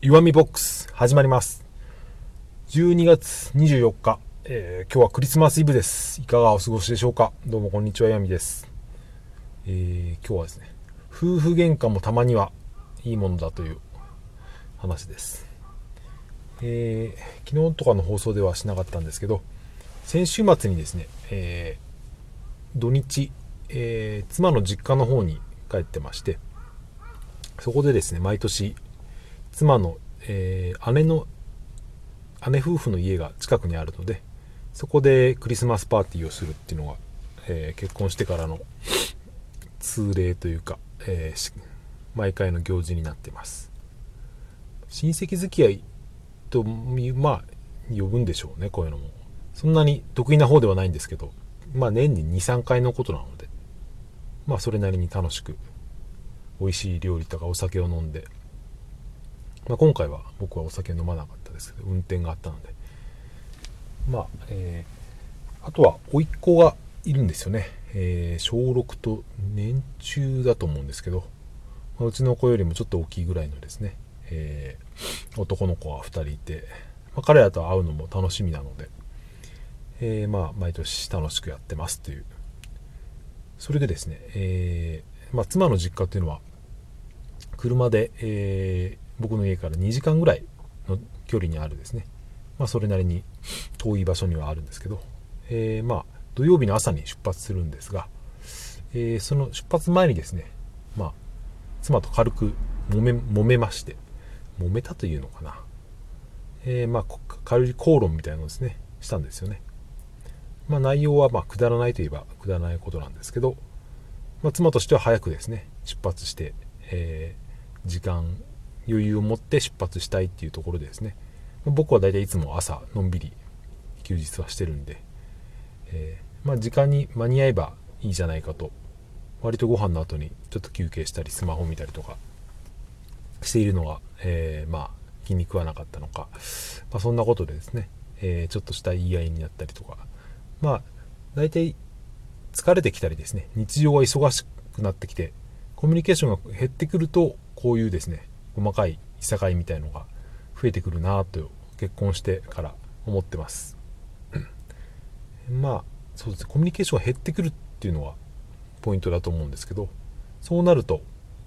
弱みボックス始まります。12月24日、えー、今日はクリスマスイブです。いかがお過ごしでしょうか？どうもこんにちは岩見です、えー、今日はですね夫婦喧嘩もたまにはいいものだという話です、えー、昨日とかの放送ではしなかったんですけど先週末にですね、え土日、え妻の実家の方に帰ってましてそこでですね毎年妻の、えー、姉の姉夫婦の家が近くにあるのでそこでクリスマスパーティーをするっていうのが、えー、結婚してからの 通例というか、えー、毎回の行事になってます。親戚付き合いとまあ呼ぶんでしょうねこういうのも。そんなに得意な方ではないんですけどまあ年に23回のことなのでまあそれなりに楽しく美味しい料理とかお酒を飲んでまあ、今回は僕はお酒飲まなかったですけど運転があったので。まあ、えー、あとは甥っ子がいるんですよね、えー、小6と年中だと思うんですけど、まあ、うちの子よりもちょっと大きいぐらいのですね、えー、男の子が2人いて、まあ、彼らと会うのも楽しみなので、えー、まあ毎年楽しくやってますという。それでですね、えーまあ、妻の実家っていうのは車で、えー、僕の家から2時間ぐらいの距離にあるですね、まあ、それなりに遠い場所にはあるんですけど、えー、まあ土曜日の朝に出発するんですが、えー、その出発前にですね、まあ、妻と軽く揉め揉めまして揉めたというのかな、えー、まあ軽い口論みたいなのをですねしたんですよね、まあ、内容はまくだらないといえばくだらないことなんですけど、まあ、妻としては早くですね出発して、えー、時間余裕を持って出発したいっていうところでですね。僕は大体いつも朝のんびり休日はしてるんで、えー、まあ、時間に間に合えばいいじゃないかと。割とご飯の後にちょっと休憩したりスマホ見たりとかしているのが、えー、まあ気に食わなかったのか、まあ、そんなことでですね、えー、ちょっとした言い合いになったりとか。まあ大体疲れてきたりですね。日常が忙しくなってきてコミュニケーションが減ってくるとこういうですね細かいいさかいみたいのが増えてくるなと結婚してから思ってます。まあそうですね。コミュニケーションが減ってくるっていうのはポイントだと思うんですけどそうなると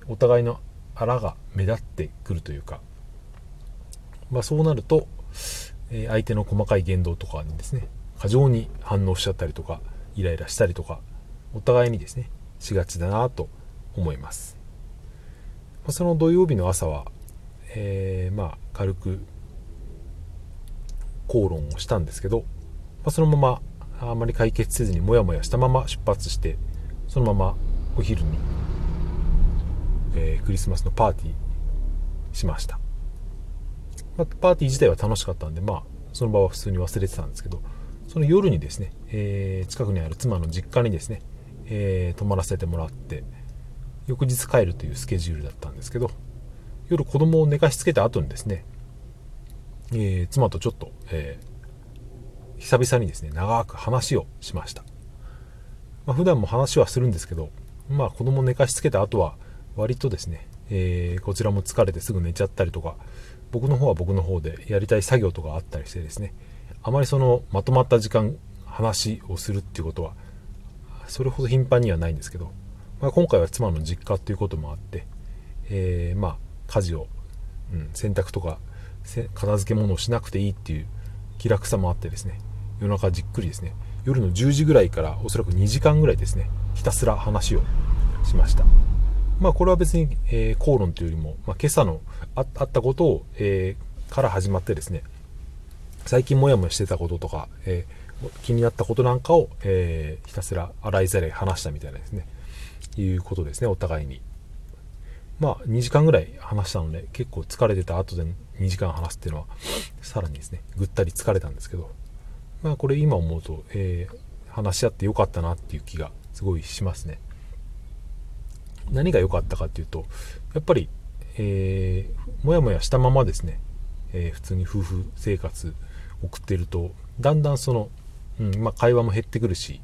お互いのあらが目立ってくるというか、まあ、そうなると、え相手の細かい言動とかにですね過剰に反応しちゃったりとかイライラしたりとかお互いにですねしがちだなと思います。その土曜日の朝は、えー、まあ軽く口論をしたんですけど、まあ、そのままあまり解決せずにモヤモヤしたまま出発してそのままお昼に、えー、クリスマスのパーティーしました、まあ、パーティー自体は楽しかったんでまあその場は普通に忘れてたんですけどその夜にですね、えー、近くにある妻の実家にですね、え、泊まらせてもらって翌日帰るというスケジュールだったんですけど夜子供を寝かしつけた後にですね、えー、妻とちょっと、えー、久々にですね長く話をしました、まあ、普段も話はするんですけどまあ子供を寝かしつけた後は割とですね、えー、こちらも疲れてすぐ寝ちゃったりとか僕の方は僕の方でやりたい作業とかあったりしてですねあまりそのまとまった時間話をするっていうことはそれほど頻繁にはないんですけどまあ、今回は妻の実家っていうこともあって、えー、まあ家事を、うん、洗濯とか片付け物をしなくていいっていう気楽さもあってですね夜中じっくりですね夜の10時ぐらいからおそらく2時間ぐらいですねひたすら話をしました。まあこれは別に、えー、口論というよりも、まあ、今朝のあったことを、えー、から始まってですね最近もやもやしてたこととか、えー、気になったことなんかを、えひたすら洗いざらい話したみたいなですねいうことですねお互いに。まあ2時間ぐらい話したので結構疲れてた後で2時間話すっていうのはさらにですねぐったり疲れたんですけどまあこれ今思うと、えー、話し合ってよかったなっていう気がすごいしますね。何が良かったかっていうとやっぱり、えー、もやもやしたままですね、えー、普通に夫婦生活送ってるとだんだんその、うんまあ、会話も減ってくるし、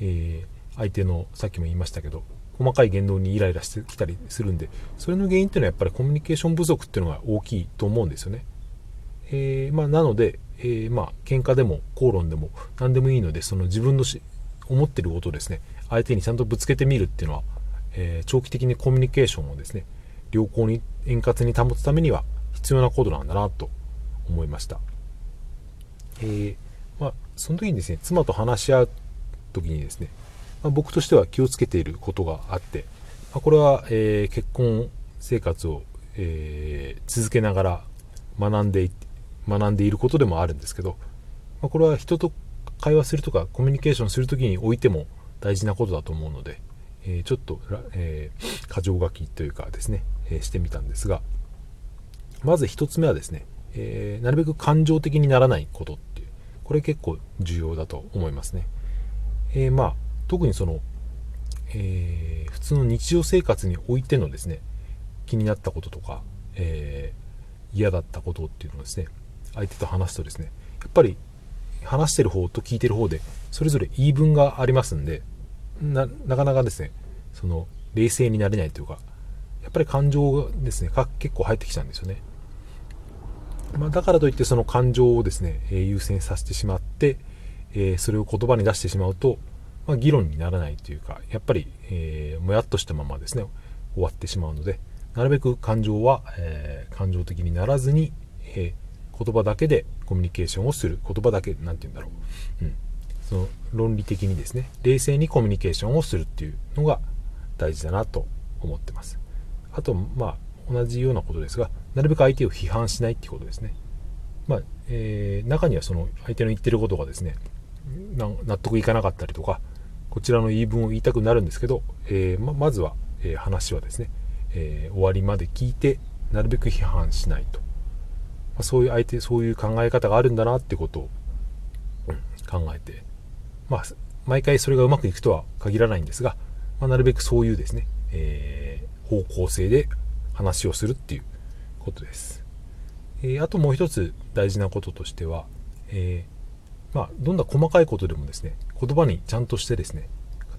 えー、相手のさっきも言いましたけど細かい言動にイライラしてきたりするんでそれの原因っていうのはやっぱりコミュニケーション不足っていうのが大きいと思うんですよね。えー、まあ、なので、えー、まあ喧嘩でも口論でも何でもいいのでその自分のし思ってることをですね相手にちゃんとぶつけてみるっていうのは、えー、長期的にコミュニケーションをですね良好に円滑に保つためには必要なことなんだなと思いました。えー、まあ、その時にですね妻と話し合う時にですねまあ、僕としては気をつけていることがあって、まあ、これは、えー、結婚生活を、えー、続けながら学んで学んでいることでもあるんですけど、まあ、これは人と会話するとかコミュニケーションする時においても大事なことだと思うので、えー、ちょっと、えー、箇条書きというかですね、えー、してみたんですがまず1つ目はですね、えなるべく感情的にならないことっていうこれ結構重要だと思いますね、えまあ特にその、えー、普通の日常生活においてのですね気になったこととか、えー、嫌だったことっていうのをですね相手と話すとですねやっぱり話してる方と聞いてる方でそれぞれ言い分がありますんでなかなかですねその冷静になれないというかやっぱり感情がですね結構入ってきちゃうんですよね、まあ、だからといってその感情をですね、え優先させてしまって、えー、それを言葉に出してしまうとまあ、議論にならないというかやっぱり、えー、もやっとしたままですね終わってしまうのでなるべく感情は、えー、感情的にならずに、えー、言葉だけでコミュニケーションをする。言葉だけ何て言うんだろう、うん、その論理的にですね冷静にコミュニケーションをするっていうのが大事だなと思ってます。あとまあ同じようなことですがなるべく相手を批判しないっていうことですね。まあ、えー、中にはその相手の言ってることがですね納得いかなかったりとかこちらの言い分を言いたくなるんですけど、えー、ままずは、えー、話はですね、えー、終わりまで聞いてなるべく批判しないと、まあ、そういう相手そういう考え方があるんだなってことを、うん、考えて、まあ、毎回それがうまくいくとは限らないんですが、まあ、なるべくそういうですね、え方向性で話をするっていうことです。えあともう一つ大事なこととしては、えまあ、どんな細かいことでもですね言葉にちゃんとしてですね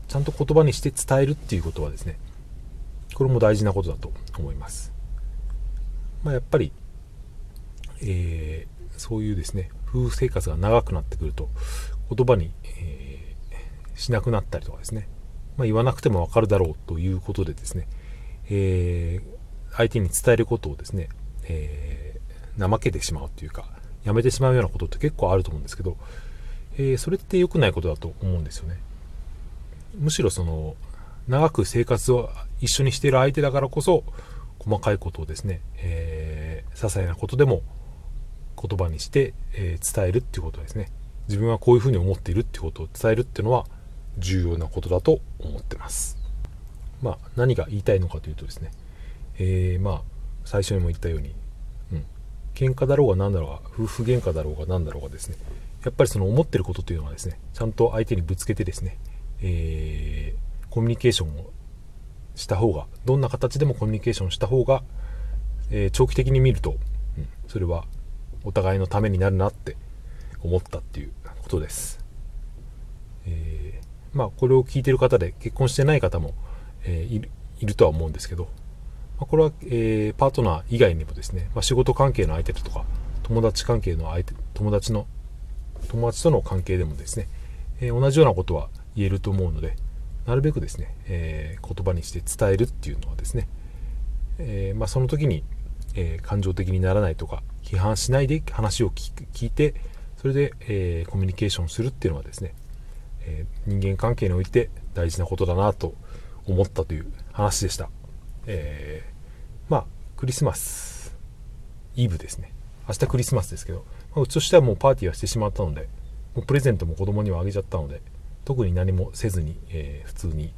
ちゃんと言葉にして伝えるっていうことはですねこれも大事なことだと思います、まあ、やっぱり、えー、そういうですね夫婦生活が長くなってくると言葉に、えー、しなくなったりとかですね、まあ、言わなくてもわかるだろうということでですね、えー、相手に伝えることをですね、えー怠けてしまうというかやめてしまうようなことって結構あると思うんですけど、えー、それって良くないことだと思うんですよね。むしろその長く生活を一緒にしている相手だからこそ細かいことをですね、えー、些細なことでも言葉にして、えー、伝えるっていうことですね自分はこういうふうに思っているっていうことを伝えるっていうのは重要なことだと思ってますまあ何が言いたいのかというとですね、えー、まあ最初にも言ったように喧嘩だろうが何だろうが夫婦喧嘩だろうが何だろうがですね。やっぱりその思ってることというのはですねちゃんと相手にぶつけてですね、えー、コミュニケーションをした方がどんな形でもコミュニケーションした方が、えー、長期的に見ると、うん、それはお互いのためになるなって思ったっていうことです、えー、まあこれを聞いてる方で結婚してない方も、えー、いるとは思うんですけどまこれは、えー、パートナー以外にもですね、まあ、仕事関係の相手とか友達関係の相手友達の友達との関係でもですね、えー、同じようなことは言えると思うのでなるべくですね、えー、言葉にして伝えるっていうのはですね、えまあ、その時に、え感情的にならないとか批判しないで話を聞いてそれで、えコミュニケーションするっていうのはですね、え人間関係において大事なことだなと思ったという話でした。えまあ、クリスマスイブですね。明日クリスマスですけど、まあ、うちとしてはもうパーティーはしてしまったので、もうプレゼントも子供にはあげちゃったので、特に何もせずに、えー、普通に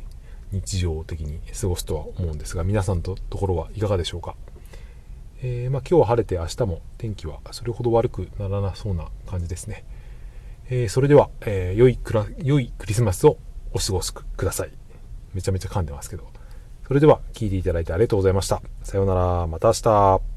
日常的に過ごすとは思うんですが、皆さんのところはいかがでしょうか。えー、まあ、今日は晴れて明日も天気はそれほど悪くならなそうな感じですね。えー、それでは、え、良いクラ良いクリスマスをお過ごしください。めちゃめちゃ噛んでますけど。それでは聴いていただいてありがとうございました。さようなら。また明日。